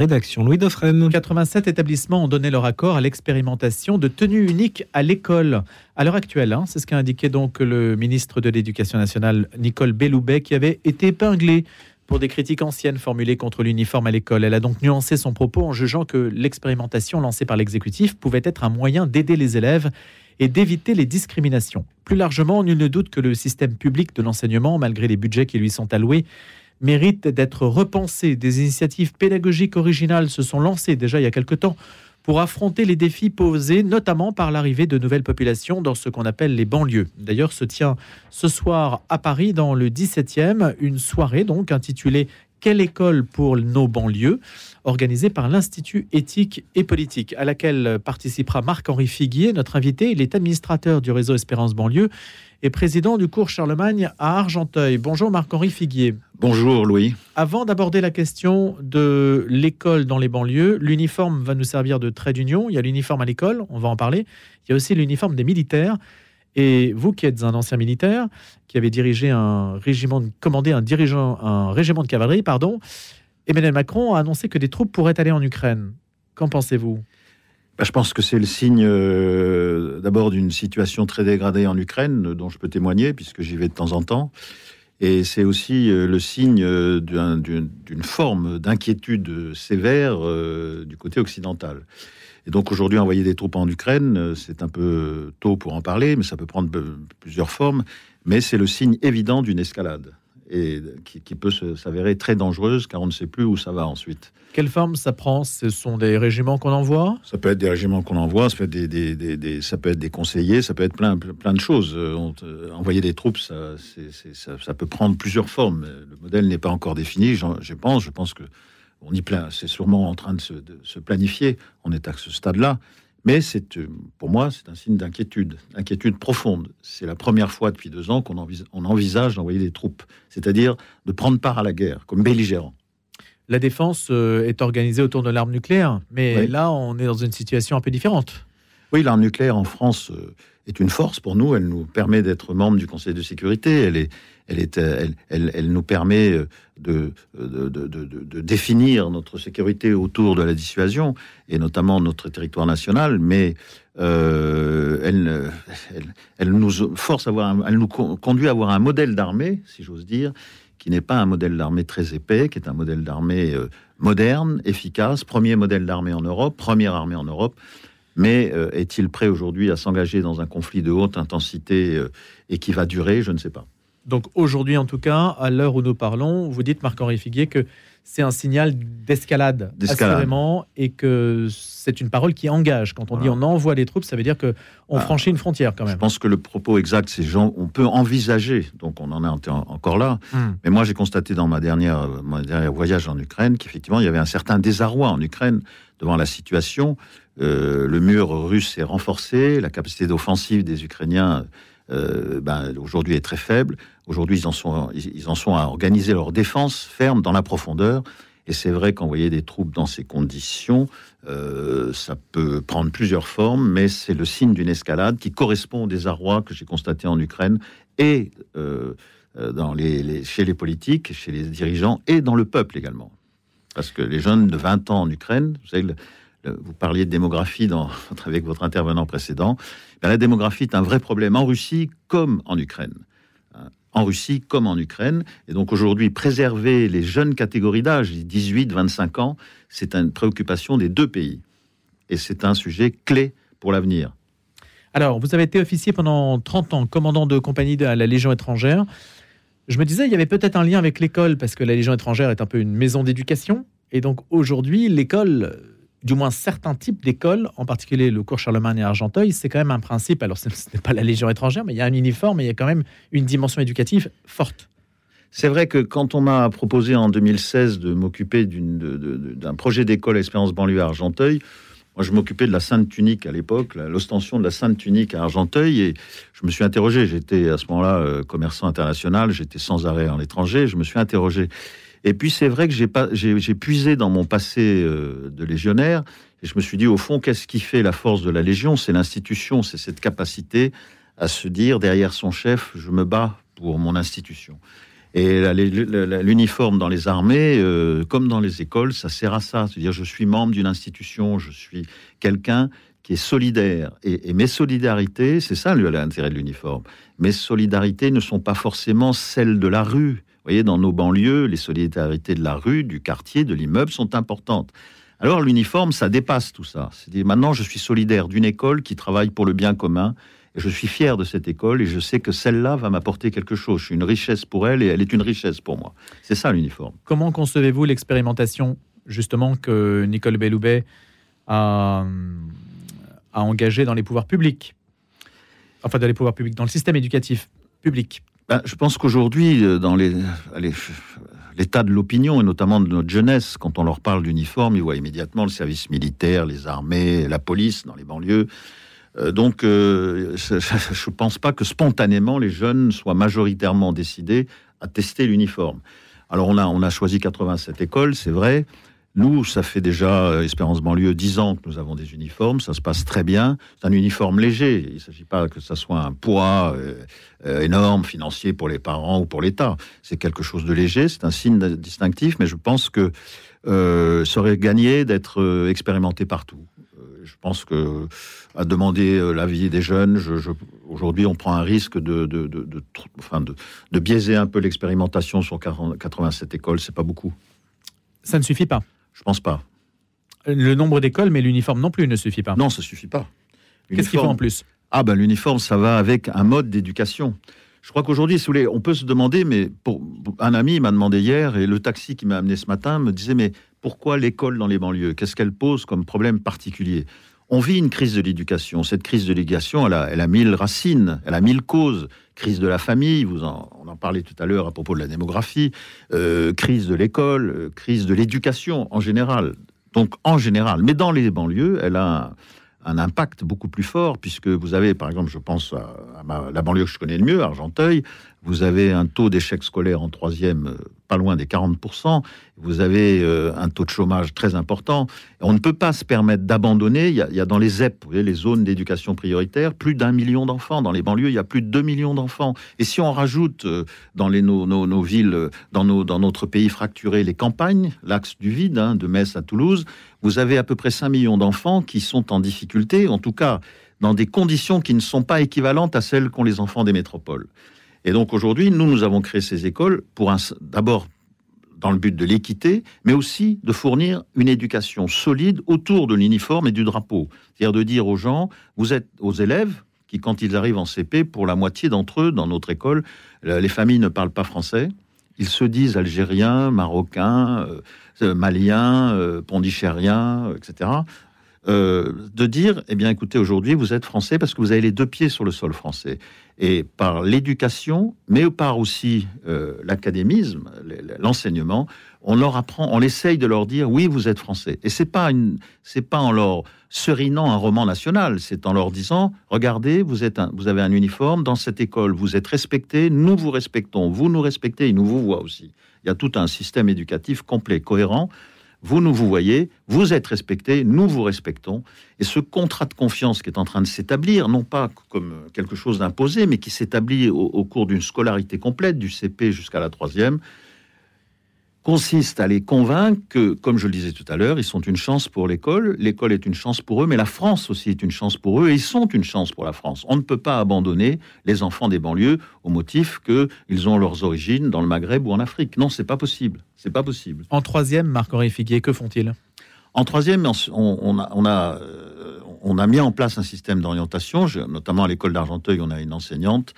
rédaction. Louis Dauphren. 87 établissements ont donné leur accord à l'expérimentation de tenue unique à l'école. À l'heure actuelle, hein, c'est ce qu'a indiqué donc le ministre de l'Éducation nationale, Nicole Belloubet, qui avait été épinglé pour des critiques anciennes formulées contre l'uniforme à l'école. Elle a donc nuancé son propos en jugeant que l'expérimentation lancée par l'exécutif pouvait être un moyen d'aider les élèves et d'éviter les discriminations. Plus largement, nul ne doute que le système public de l'enseignement, malgré les budgets qui lui sont alloués, mérite d'être repensé. Des initiatives pédagogiques originales se sont lancées déjà il y a quelque temps pour affronter les défis posés, notamment par l'arrivée de nouvelles populations dans ce qu'on appelle les banlieues. D'ailleurs, se tient ce soir à Paris, dans le 17e, une soirée donc intitulée Quelle école pour nos banlieues organisée par l'Institut éthique et politique, à laquelle participera Marc-Henri Figuier, notre invité. Il est administrateur du réseau Espérance Banlieue et président du cours Charlemagne à Argenteuil. Bonjour Marc-Henri Figuier. Bonjour Louis. Avant d'aborder la question de l'école dans les banlieues, l'uniforme va nous servir de trait d'union. Il y a l'uniforme à l'école, on va en parler. Il y a aussi l'uniforme des militaires. Et vous qui êtes un ancien militaire, qui avez dirigé un régiment, commandé un, dirigeant, un régiment de cavalerie, pardon, Emmanuel Macron a annoncé que des troupes pourraient aller en Ukraine. Qu'en pensez-vous? Bah, je pense que c'est le signe euh, d'abord d'une situation très dégradée en Ukraine, dont je peux témoigner, puisque j'y vais de temps en temps. Et c'est aussi euh, le signe euh, d'une forme d'inquiétude sévère du côté occidental. Et donc aujourd'hui, envoyer des troupes en Ukraine, c'est un peu tôt pour en parler, mais ça peut prendre plusieurs formes. Mais c'est le signe évident d'une escalade et qui, peut s'avérer très dangereuse car on ne sait plus où ça va ensuite. Quelle forme ça prend? Ce sont des régiments qu'on envoie? Ça peut être des régiments qu'on envoie, ça peut être des, des, ça peut être des conseillers, ça peut être plein, plein de choses. Euh, euh, envoyer des troupes, ça, ça, peut prendre plusieurs formes. Le modèle n'est pas encore défini, je pense. Je pense que on y plein, c'est sûrement en train de se, de se planifier. On est à ce stade-là. Mais c'est, euh, pour moi, c'est un signe d'inquiétude, d'inquiétude profonde. C'est la première fois depuis deux ans qu'on envisage d'envoyer des troupes, c'est-à-dire de prendre part à la guerre comme belligérant. La défense euh, est organisée autour de l'arme nucléaire, mais là, on est dans une situation un peu différente. Oui, l'arme nucléaire en France euh, est une force pour nous. Elle nous permet d'être membre du Conseil de sécurité. Elle, est, elle, elle, nous permet euh, de définir notre sécurité autour de la dissuasion, et notamment notre territoire national. Mais euh, elle, nous force à avoir, elle nous conduit à avoir un modèle d'armée, si j'ose dire, qui n'est pas un modèle d'armée très épais, qui est un modèle d'armée moderne, efficace, premier modèle d'armée en Europe, première armée en Europe. Mais euh, est-il prêt aujourd'hui à s'engager dans un conflit de haute intensité euh, et qui va durer? Je ne sais pas. Donc aujourd'hui, en tout cas, à l'heure où nous parlons, vous dites, Marc-Henri Figuier, que c'est un signal d'escalade, assurément, et que c'est une parole qui engage. Quand on dit on envoie les troupes, ça veut dire que on ah. franchit une frontière quand même. Je pense que le propos exact, c'est gens, on peut envisager, donc on en est encore là. Hmm. Mais moi, j'ai constaté dans ma dernière, mon dernier voyage en Ukraine qu'effectivement, il y avait un certain désarroi en Ukraine devant la situation. Euh, le mur russe est renforcé, la capacité d'offensive des Ukrainiens euh, ben, aujourd'hui est très faible. Aujourd'hui, ils en sont, ils en sont à organiser leur défense ferme dans la profondeur. Et c'est vrai qu'envoyer des troupes dans ces conditions, euh, ça peut prendre plusieurs formes, mais c'est le signe d'une escalade qui correspond au désarroi que j'ai constaté en Ukraine et dans les, chez les politiques, chez les dirigeants et dans le peuple également. Parce que les jeunes de 20 ans en Ukraine, vous savez, vous parliez de démographie avec votre intervenant précédent. Ben, la démographie est un vrai problème en Russie comme en Ukraine. Hein, en Russie comme en Ukraine. Et donc aujourd'hui, préserver les jeunes catégories d'âge, 18-25 ans, c'est une préoccupation des deux pays. Et c'est un sujet clé pour l'avenir. Alors, vous avez été officier pendant 30 ans, commandant de compagnie de la Légion étrangère. Je me disais, il y avait peut-être un lien avec l'école, parce que la Légion étrangère est un peu une maison d'éducation. Et donc aujourd'hui, l'école du moins certains types d'écoles, en particulier le cours Charlemagne et Argenteuil, c'est quand même un principe. Alors, ce n'est pas la Légion étrangère, mais il y a un uniforme et il y a quand même une dimension éducative forte. C'est vrai que quand on m'a proposé en 2016 de m'occuper d'un projet d'école Espérance banlieue à Argenteuil, moi je m'occupais de la Sainte Tunique à l'époque, l'ostension de la Sainte Tunique à Argenteuil, et je me suis interrogé. J'étais à ce moment-là euh, commerçant international, j'étais sans arrêt en étranger, je me suis interrogé. Et puis c'est vrai que j'ai puisé dans mon passé euh, de légionnaire et je me suis dit au fond qu'est-ce qui fait la force de la Légion? C'est l'institution, c'est cette capacité à se dire derrière son chef, je me bats pour mon institution. Et l'uniforme dans les armées, euh, comme dans les écoles, ça sert à ça. C'est-à-dire, je suis membre d'une institution, je suis quelqu'un qui est solidaire. Et, mes solidarités, c'est ça l'intérêt de l'uniforme. Mes solidarités ne sont pas forcément celles de la rue. Vous voyez, dans nos banlieues, les solidarités de la rue, du quartier, de l'immeuble sont importantes. Alors l'uniforme, ça dépasse tout ça. C'est maintenant, je suis solidaire d'une école qui travaille pour le bien commun je suis fier de cette école et je sais que celle-là va m'apporter quelque chose. Je suis une richesse pour elle et elle est une richesse pour moi. C'est ça l'uniforme. Comment concevez-vous l'expérimentation justement que Nicole Belloubet a, a engagée dans les pouvoirs publics? Enfin, dans les pouvoirs publics, dans le système éducatif public ben, Je pense qu'aujourd'hui, euh, dans l'état de l'opinion et notamment de notre jeunesse, quand on leur parle d'uniforme, ils voient immédiatement le service militaire, les armées, la police dans les banlieues. Euh, donc, euh, je ne pense pas que spontanément les jeunes soient majoritairement décidés à tester l'uniforme. Alors, on a, on a choisi 87 écoles, c'est vrai. Nous, ça fait déjà, euh, Espérance banlieue, 10 ans que nous avons des uniformes, ça se passe très bien. C'est un uniforme léger, il ne s'agit pas que ça soit un poids énorme, financier pour les parents ou pour l'État. C'est quelque chose de léger, c'est un signe distinctif, mais je pense que ça aurait gagné d'être expérimenté partout je pense que à demander euh, l'avis des jeunes, je, aujourd'hui, on prend un risque de, de, de, biaiser un peu l'expérimentation sur 87 écoles. C'est pas beaucoup. Ça ne suffit pas. Je pense pas. Le nombre d'écoles, mais l'uniforme non plus ne suffit pas. Non, ça suffit pas. Qu'est-ce qu'il faut en plus Ah ben l'uniforme, ça va avec un mode d'éducation. Je crois qu'aujourd'hui, on peut se demander, mais pour, un ami m'a demandé hier, et le taxi qui m'a amené ce matin me disait, mais pourquoi l'école dans les banlieues? Qu'est-ce qu'elle pose comme problème particulier? On vit une crise de l'éducation. Cette crise de l'éducation, elle a, elle a mille racines, elle a mille causes. Crise de la famille, vous en, on en parlait tout à l'heure à propos de la démographie, euh, crise de l'école, euh, crise de l'éducation en général. Donc en général, mais dans les banlieues, elle a un, impact beaucoup plus fort, puisque vous avez, par exemple, je pense à, la banlieue que je connais le mieux, Argenteuil, vous avez un taux d'échec scolaire en troisième euh, pas loin des 40%, vous avez euh, un taux de chômage très important. On ne peut pas se permettre d'abandonner. Il, y a dans les ZEP, les zones d'éducation prioritaire, plus d'un million d'enfants. Dans les banlieues, il y a plus de 2 millions d'enfants. Et si on rajoute euh, dans nos, villes, dans notre pays fracturé, les campagnes, l'axe du vide, hein, de Metz à Toulouse, vous avez à peu près 5 millions d'enfants qui sont en difficulté, en tout cas dans des conditions qui ne sont pas équivalentes à celles qu'ont les enfants des métropoles. Et donc aujourd'hui, nous, nous avons créé ces écoles pour d'abord dans le but de l'équité, mais aussi de fournir une éducation solide autour de l'uniforme et du drapeau. C'est-à-dire de dire aux gens, vous êtes aux élèves qui, quand ils arrivent en CP, pour la moitié d'entre eux, dans notre école, les familles ne parlent pas français. Ils se disent algériens, marocains, euh, maliens, euh, pondichériens, etc. Euh, de dire, eh bien, écoutez, aujourd'hui, vous êtes français parce que vous avez les deux pieds sur le sol français. Et par l'éducation, mais par aussi euh, l'académisme, l'enseignement, on leur apprend, on essaye de leur dire, oui, vous êtes français. Et c'est pas une, c'est pas en leur serinant un roman national, c'est en leur disant, regardez, vous êtes, vous avez un uniforme dans cette école, vous êtes respecté, nous vous respectons, vous nous respectez, et nous vous voient aussi. Il y a tout un système éducatif complet, cohérent, vous nous vous voyez, vous êtes respectés, nous vous respectons. Et ce contrat de confiance qui est en train de s'établir, non pas comme quelque chose d'imposé, mais qui s'établit au cours d'une scolarité complète, du CP jusqu'à la troisième, consiste à les convaincre que, comme je le disais tout à l'heure, ils sont une chance pour l'école, l'école est une chance pour eux, mais la France aussi est une chance pour eux, et ils sont une chance pour la France. On ne peut pas abandonner les enfants des banlieues au motif qu'ils ont leurs origines dans le Maghreb ou en Afrique. Non, c'est pas possible. C'est pas possible. En troisième, Marc-Henri Figuier, que font-ils? En troisième, on, a, on, a, euh, on a mis en place un système d'orientation, notamment à l'école d'Argenteuil, on a une enseignante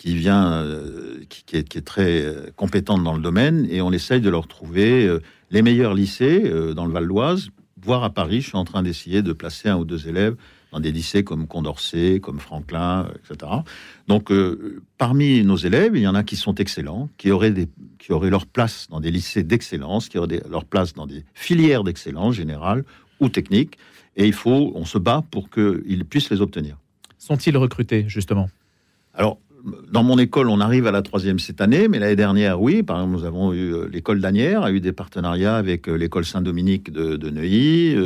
qui vient, euh, qui, est, très euh, compétente dans le domaine, et on essaye de leur trouver euh, les meilleurs lycées dans le Val d'Oise, voire à Paris. Je suis en train d'essayer de placer un ou deux élèves dans des lycées comme Condorcet, comme Franklin, etc. Donc, parmi nos élèves, il y en a qui sont excellents, qui auraient, des, qui auraient leur place dans des lycées d'excellence, qui auraient leur place dans des filières d'excellence générale ou technique, et il faut, on se bat pour qu'ils puissent les obtenir. Sont-ils recrutés, justement? Alors, dans mon école, on arrive à la troisième cette année, mais l'année dernière, oui. Par exemple, nous avons eu euh, l'école d'Anières, a eu des partenariats avec euh, l'école Saint-Dominique de, Neuilly.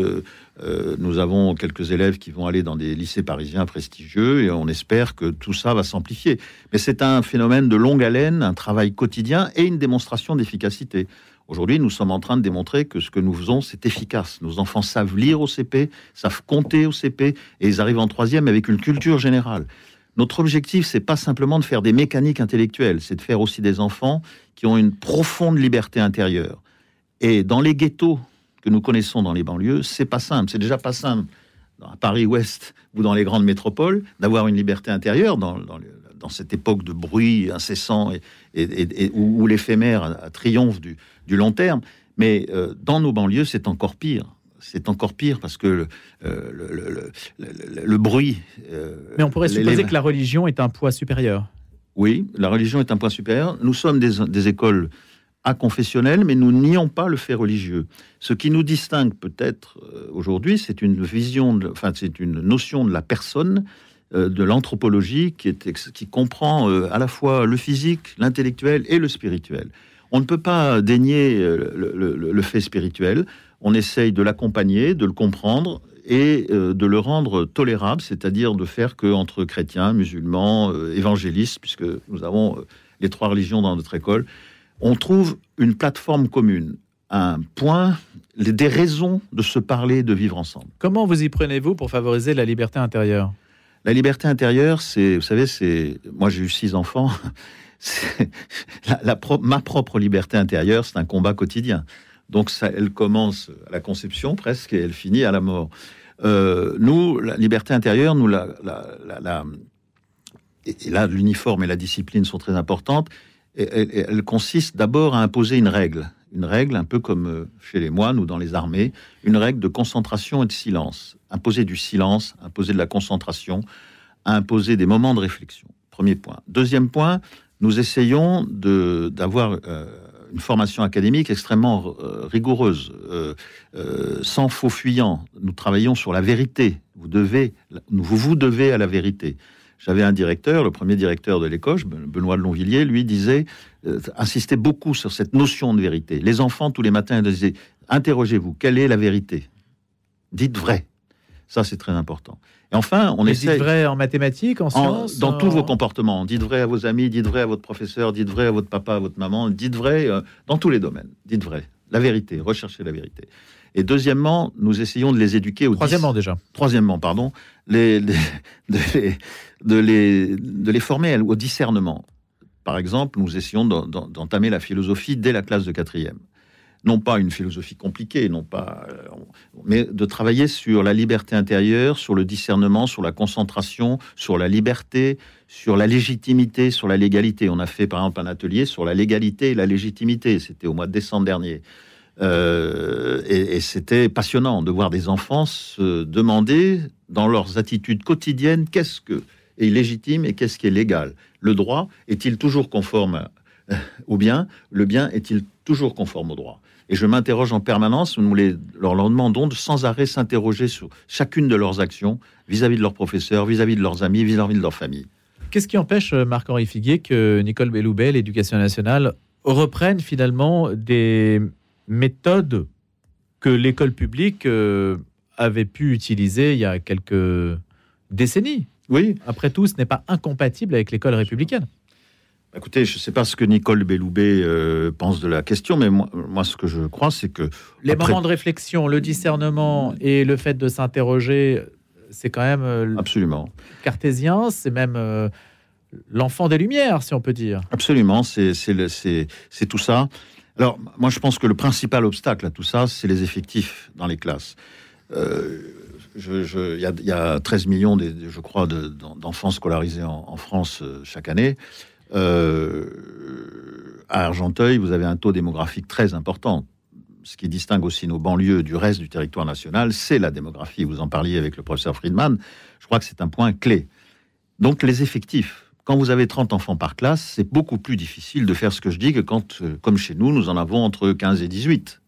nous avons quelques élèves qui vont aller dans des lycées parisiens prestigieux et on espère que tout ça va s'amplifier. Mais c'est un phénomène de longue haleine, un travail quotidien et une démonstration d'efficacité. Aujourd'hui, nous sommes en train de démontrer que ce que nous faisons, c'est efficace. Nos enfants savent lire au CP, savent compter au CP, et ils arrivent en troisième avec une culture générale. Notre objectif, c'est pas simplement de faire des mécaniques intellectuelles, c'est de faire aussi des enfants qui ont une profonde liberté intérieure. Et dans les ghettos que nous connaissons dans les banlieues, c'est pas simple. C'est déjà pas simple à Paris-Ouest ou dans les grandes métropoles d'avoir une liberté intérieure dans, dans, cette époque de bruit incessant et, où, l'éphémère triomphe du, long terme. Mais euh, dans nos banlieues, c'est encore pire c'est encore pire parce que le, euh, le, bruit. Euh, Mais on pourrait supposer que la religion est un poids supérieur. Oui, la religion est un poids supérieur. Nous sommes des, écoles à confessionnelles, mais nous nions pas le fait religieux. Ce qui nous distingue peut-être euh, aujourd'hui, c'est une vision, enfin c'est une notion de la personne, de l'anthropologie qui, est, qui comprend à la fois le physique, l'intellectuel et le spirituel. On ne peut pas dénier le fait spirituel on essaye de l'accompagner, de le comprendre et euh, de le rendre tolérable, c'est-à-dire de faire que entre chrétiens, musulmans, euh, évangélistes, puisque nous avons euh, les trois religions dans notre école, on trouve une plateforme commune, un point, des raisons de se parler, de vivre ensemble. Comment vous y prenez-vous pour favoriser la liberté intérieure? La liberté intérieure, c'est, vous savez, c'est, moi j'ai eu six enfants. ma propre liberté intérieure, c'est un combat quotidien. Donc elle commence à la conception presque et elle finit à la mort. Euh, nous, la liberté intérieure, nous la, et là l'uniforme et la discipline sont très importantes. Elle, consiste d'abord à imposer une règle, une règle un peu comme euh, chez les moines ou dans les armées, une règle de concentration et de silence. Imposer du silence, imposer de la concentration, imposer des moments de réflexion. Premier point. Deuxième point, nous essayons d'avoir euh, une formation académique extrêmement euh, rigoureuse, euh, euh, sans faux fuyant. Nous travaillons sur la vérité. Vous devez, vous vous devez à la vérité. J'avais un directeur, le premier directeur de l'école, Benoît de Longvilliers, lui disait, insistait beaucoup sur cette notion de vérité. Les enfants, tous les matins, disaient, interrogez-vous, quelle est la vérité? Dites vrai. Ça, c'est très important. Et enfin, on essaie. Dites vrai en mathématiques, en, sciences Dans tous vos comportements. Dites vrai à vos amis, dites vrai à votre professeur, dites vrai à votre papa, à votre maman, dites vrai euh, dans tous les domaines. Dites vrai. La vérité, recherchez la vérité. Et deuxièmement, nous essayons de les éduquer au. Troisièmement, déjà. Troisièmement, pardon. Les, de, les, de, les, de les former au discernement. Par exemple, nous essayons d'entamer la philosophie dès la classe de quatrième non pas une philosophie compliquée, non pas, euh, mais de travailler sur la liberté intérieure, sur le discernement, sur la concentration, sur la liberté, sur la légitimité, sur la légalité. On a fait par exemple un atelier sur la légalité et la légitimité. C'était au mois de décembre dernier. Euh, et, c'était passionnant de voir des enfants se demander dans leurs attitudes quotidiennes qu'est-ce que est légitime et qu'est-ce qui est légal? Le droit est-il toujours conforme? Au bien Le bien est-il toujours conforme au droit? Et je m'interroge en permanence, nous les, leur, demandons de sans arrêt s'interroger sur chacune de leurs actions vis-à-vis de leurs professeurs, vis-à-vis de leurs amis, vis-à-vis de leur famille. Qu'est-ce qui empêche, euh, Marc-Henri Figuier, que Nicole Belloubet, l'éducation nationale, reprenne finalement des méthodes que l'école publique euh, avait pu utiliser il y a quelques décennies? Oui. Après tout, ce n'est pas incompatible avec l'école républicaine. Écoutez, je ne sais pas ce que Nicole Belloubet euh, pense de la question, mais moi, ce que je crois, c'est que... Les moments de réflexion, le discernement et le fait de s'interroger, c'est quand même... Euh, Absolument. Cartésien, c'est même euh, l'enfant des Lumières, si on peut dire. Absolument, c'est tout ça. Alors, moi, je pense que le principal obstacle à tout ça, c'est les effectifs dans les classes. Il y, a 13 millions, je crois, d'enfants scolarisés en France chaque année. Euh, à Argenteuil, vous avez un taux démographique très important. Ce qui distingue aussi nos banlieues du reste du territoire national, c'est la démographie. Vous en parliez avec le professeur Friedman. Je crois que c'est un point clé. Donc les effectifs. Quand vous avez 30 enfants par classe, c'est beaucoup plus difficile de faire ce que je dis que quand, euh, comme chez nous, nous en avons entre 15 et 18.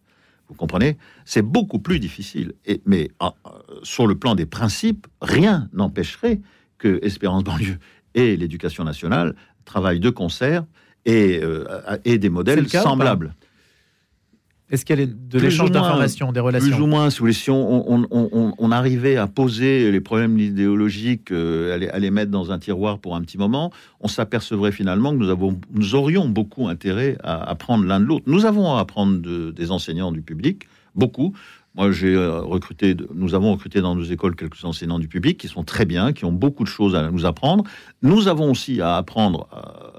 Vous comprenez? C'est beaucoup plus difficile. Mais ah, euh, sur le plan des principes, rien n'empêcherait que Espérance banlieue et l'éducation nationale travaillent de concert et, et des modèles semblables. Est-ce qu'il y a de l'échange d'informations, des relations Plus ou moins, si, on, arrivait à poser les problèmes idéologiques, euh, à, les, mettre dans un tiroir pour un petit moment, on s'apercevrait finalement que nous, avons, nous aurions beaucoup intérêt à apprendre l'un de l'autre. Nous avons à apprendre des enseignants du public, beaucoup. Moi, j'ai euh, recruté, nous avons recruté dans nos écoles quelques enseignants du public qui sont très bien, qui ont beaucoup de choses à nous apprendre. Nous avons aussi à apprendre. À,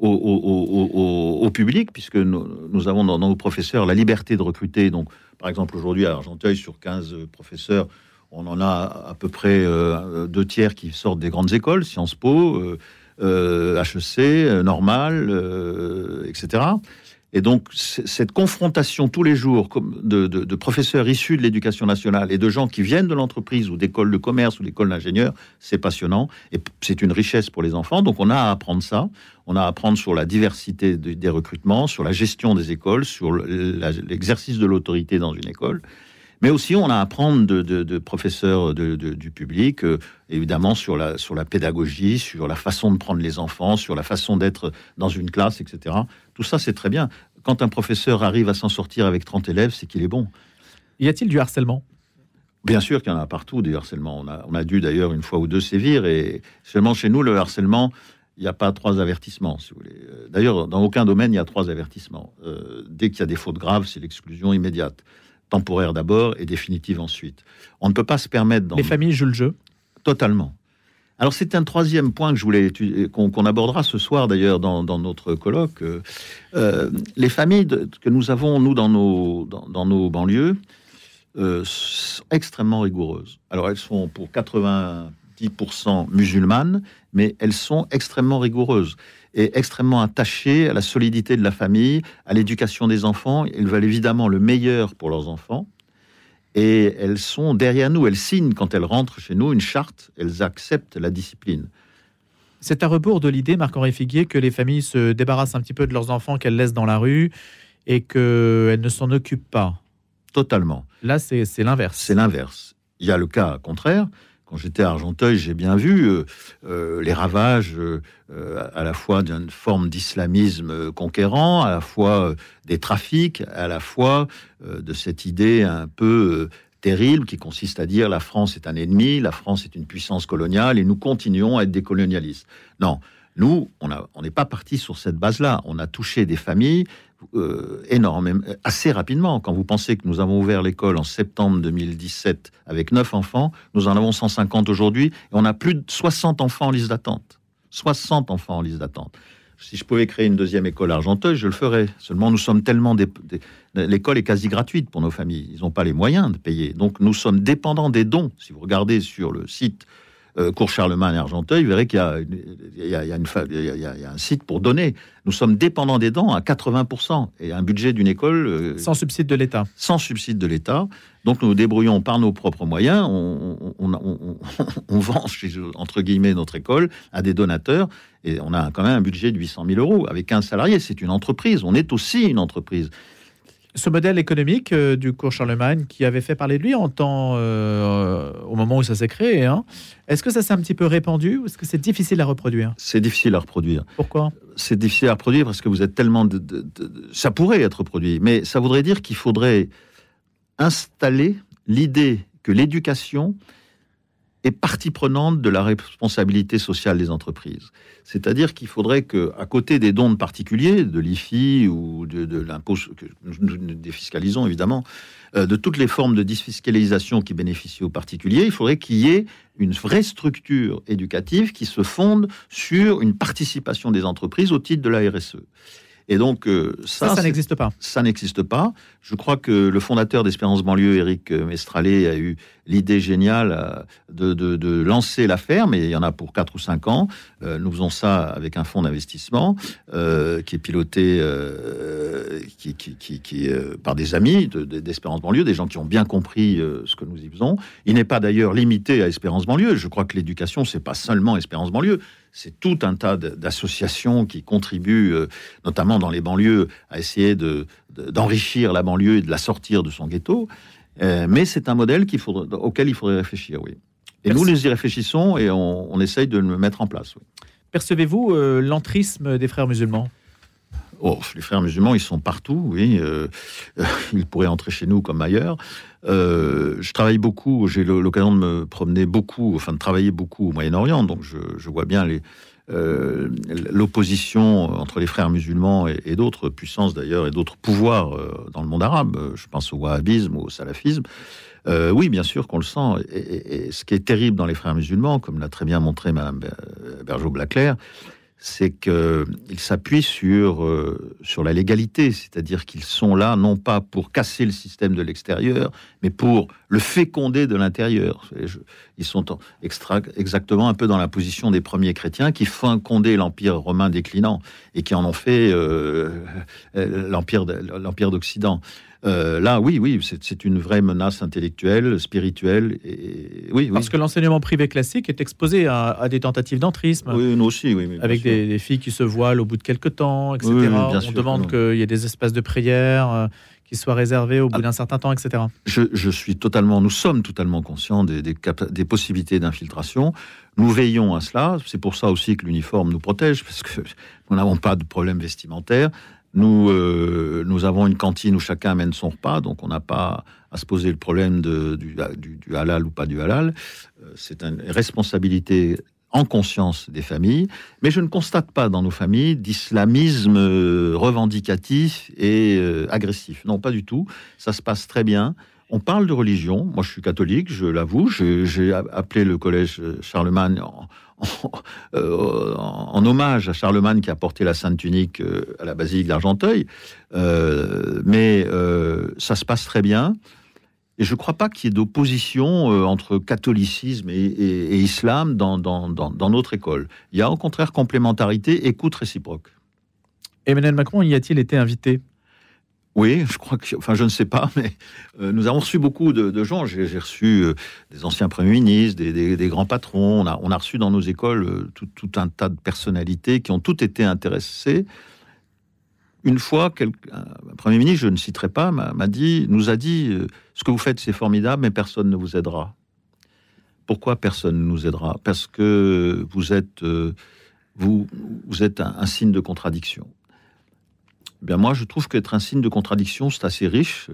au, public, puisque nous, avons dans, nos professeurs la liberté de recruter. Donc, par exemple, aujourd'hui à Argenteuil, sur 15 professeurs, on en a à peu près euh, deux tiers qui sortent des grandes écoles, Sciences Po, HEC, euh, euh, Normal, etc. Et donc, cette confrontation tous les jours de, professeurs issus de l'éducation nationale et de gens qui viennent de l'entreprise ou d'écoles de commerce ou d'écoles d'ingénieurs, c'est passionnant et c'est une richesse pour les enfants. Donc, on a à apprendre ça. On a à apprendre sur la diversité des recrutements, sur la gestion des écoles, sur l'exercice de l'autorité dans une école. Mais aussi, on a à apprendre de, professeurs du public, euh, évidemment, sur la, sur la pédagogie, sur la façon de prendre les enfants, sur la façon d'être dans une classe, etc. Tout ça, c'est très bien. Quand un professeur arrive à s'en sortir avec 30 élèves, c'est qu'il est bon. Y a-t-il du harcèlement? Bien sûr qu'il y en a partout. On a, on a dû d'ailleurs une fois ou deux sévir, et seulement chez nous, le harcèlement, il n'y a pas trois avertissements, si vous voulez. Euh, d'ailleurs, dans aucun domaine, il y a trois avertissements. Euh, dès qu'il y a des fautes graves, c'est l'exclusion immédiate temporaire d'abord et définitive ensuite. On ne peut pas se permettre... Dans Les familles jouent le jeu Totalement. Alors c'est un troisième point que je voulais qu'on abordera ce soir d'ailleurs dans, notre colloque. Euh, les familles que nous avons nous dans nos dans, nos banlieues euh, sont extrêmement rigoureuses. Alors elles sont pour 90% musulmanes, mais elles sont extrêmement rigoureuses et extrêmement attachés à la solidité de la famille, à l'éducation des enfants. Ils veulent évidemment le meilleur pour leurs enfants. Et elles sont derrière nous, elles signent quand elles rentrent chez nous une charte, elles acceptent la discipline. C'est à rebours de l'idée, Marc-Henri Figuier, que les familles se débarrassent un petit peu de leurs enfants qu'elles laissent dans la rue et qu'elles ne s'en occupent pas. Totalement. Là, c'est l'inverse. C'est l'inverse. Il y a le cas contraire, quand j'étais à Argenteuil, j'ai bien vu euh, euh, les ravages euh, à la fois d'une forme d'islamisme conquérant, à la fois des trafics, à la fois de cette idée un peu terrible qui consiste à dire la France est un ennemi, la France est une puissance coloniale et nous continuons à être des colonialistes. Non, nous, on n'est pas parti sur cette base-là. On a touché des familles euh, énormément, assez rapidement. Quand vous pensez que nous avons ouvert l'école en septembre 2017 avec 9 enfants, nous en avons 150 aujourd'hui et on a plus de 60 enfants en liste d'attente. 60 enfants en liste d'attente. Si je pouvais créer une deuxième école argenteuil, je le ferais. Seulement, nous sommes tellement... L'école est quasi gratuite pour nos familles. Ils n'ont pas les moyens de payer. Donc, nous sommes dépendants des dons. Si vous regardez sur le site euh, Cours Charlemagne et Argenteuil, vous verrez qu'il y, a un site pour donner. Nous sommes dépendants des dents à 80% et un budget d'une école. Euh, sans subside de l'État. Sans subside de l'État. Donc nous nous débrouillons par nos propres moyens. On, vend, entre guillemets, notre école à des donateurs et on a quand même un budget de 800 000 euros avec un salarié. C'est une entreprise. On est aussi une entreprise ce modèle économique euh, du cours Charlemagne qui avait fait parler de lui en temps, euh, au moment où ça s'est créé, hein, est-ce que ça s'est un petit peu répandu ou est-ce que c'est difficile à reproduire? C'est difficile à reproduire. Pourquoi? C'est difficile à reproduire parce que vous êtes tellement... De, ça pourrait être reproduit, mais ça voudrait dire qu'il faudrait installer l'idée que l'éducation partie prenante de la responsabilité sociale des entreprises. C'est-à-dire qu'il faudrait que, à côté des dons de particuliers, de l'IFI ou de, l'impôt que nous défiscalisons évidemment, euh, de toutes les formes de défiscalisation qui bénéficient aux particuliers, il faudrait qu'il y ait une vraie structure éducative qui se fonde sur une participation des entreprises au titre de la RSE. Et donc, euh, ça, ça, n'existe pas. Ça n'existe pas. Je crois que le fondateur d'Espérance Banlieue, Eric Mestralet, a eu l'idée géniale euh, de, lancer la ferme, et il y en a pour 4 ou 5 ans. Euh, nous faisons ça avec un fonds d'investissement qui est piloté qui, qui, par des amis d'Espérance Banlieue, des gens qui ont bien compris ce que nous y faisons. Il n'est pas d'ailleurs limité à Espérance Banlieue. Je crois que l'éducation, c'est pas seulement Espérance Banlieue c'est tout un tas d'associations qui contribuent, euh, notamment dans les banlieues, à essayer d'enrichir la banlieue et de la sortir de son ghetto. Euh, mais c'est un modèle auquel il faudrait réfléchir, oui. Et nous, nous y réfléchissons et on, essaye de le mettre en place. Oui. Percevez-vous l'entrisme des frères musulmans? Oh, les frères musulmans, ils sont partout, oui. ils pourraient entrer chez nous comme ailleurs. je travaille beaucoup, j'ai l'occasion de me promener beaucoup, enfin de travailler beaucoup au Moyen-Orient, donc je, vois bien euh, l'opposition entre les frères musulmans et, d'autres puissances d'ailleurs et d'autres pouvoirs euh, dans le monde arabe, je pense au wahhabisme ou au salafisme. Euh, oui, bien sûr qu'on le sent. Et, ce qui est terrible dans les frères musulmans, comme l'a très bien montré Madame Bergeau-Blaclair, c'est qu'ils s'appuient sur, euh, sur la légalité, c'est-à-dire qu'ils sont là non pas pour casser le système de l'extérieur, mais pour le féconder de l'intérieur. Ils sont exactement un peu dans la position des premiers chrétiens qui fécondaient l'Empire romain déclinant et qui en ont fait euh, l'Empire d'Occident. Euh, là, oui, oui, c'est une vraie menace intellectuelle, spirituelle. Et, oui, Parce que l'enseignement privé classique est exposé à, des tentatives d'entrisme. Oui, nous aussi, oui. avec des, filles qui se voilent au bout de quelques temps, etc. On demande qu'il y ait des espaces de prière euh, qui soient réservés au bout ah. d'un certain temps, etc. Je, suis totalement, nous sommes totalement conscients des, des possibilités d'infiltration. Nous veillons à cela. C'est pour ça aussi que l'uniforme nous protège, parce que nous n'avons pas de problème vestimentaire. Nous, euh, nous avons une cantine où chacun amène son repas, donc on n'a pas à se poser le problème du, halal ou pas du halal. Euh, c'est une responsabilité en conscience des familles, mais je ne constate pas dans nos familles d'islamisme euh, revendicatif et agressif. Non, pas du tout. Ça se passe très bien. On parle de religion. Moi, je suis catholique, je l'avoue. J'ai appelé le collège Charlemagne en, euh, en, hommage à Charlemagne qui a porté la Sainte Tunique euh, à la basilique d'Argenteuil. Euh, mais ça se passe très bien. Et je ne crois pas qu'il y ait d'opposition entre catholicisme et, islam dans, dans, dans, notre école. Il y a au contraire complémentarité, écoute réciproque. Emmanuel Macron y a-t-il été invité? Oui, je crois que, enfin, je ne sais pas, mais euh, nous avons reçu beaucoup de, gens. J'ai reçu euh, des anciens premiers ministres, des, grands patrons. On a, on a, reçu dans nos écoles euh, tout, un tas de personnalités qui ont toutes été intéressées. Une fois, un premier ministre, je ne citerai pas, m'a dit, nous a dit, ce que vous faites, c'est formidable, mais personne ne vous aidera. Pourquoi personne ne nous aidera? Parce que vous êtes, vous êtes un signe de contradiction. Bien, moi, je trouve qu'être un signe de contradiction, c'est assez riche.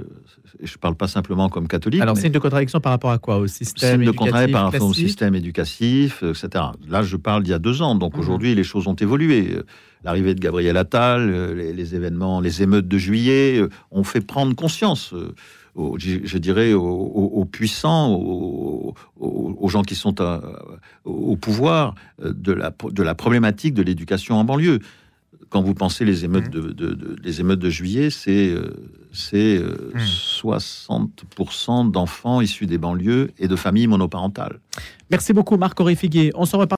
Et je ne parle pas simplement comme catholique. Alors, signe de contradiction par rapport à quoi? Au système signe de contradiction par rapport au système éducatif, etc. Là, je parle d'il y a deux ans. Donc, mhm. aujourd'hui, les choses ont évolué. L'arrivée de Gabriel Attal, les, événements, les émeutes de juillet, euh, ont fait prendre conscience. Euh, je, dirais, aux, puissants, aux, gens qui sont au pouvoir, euh, de la, de la problématique de l'éducation en banlieue quand vous pensez les émeutes mmh. de, les émeutes de juillet, c'est euh, c'est 60% euh, mmh. d'enfants issus des banlieues et de familles monoparentales. Merci beaucoup Marc Aurifiguier. On se reparle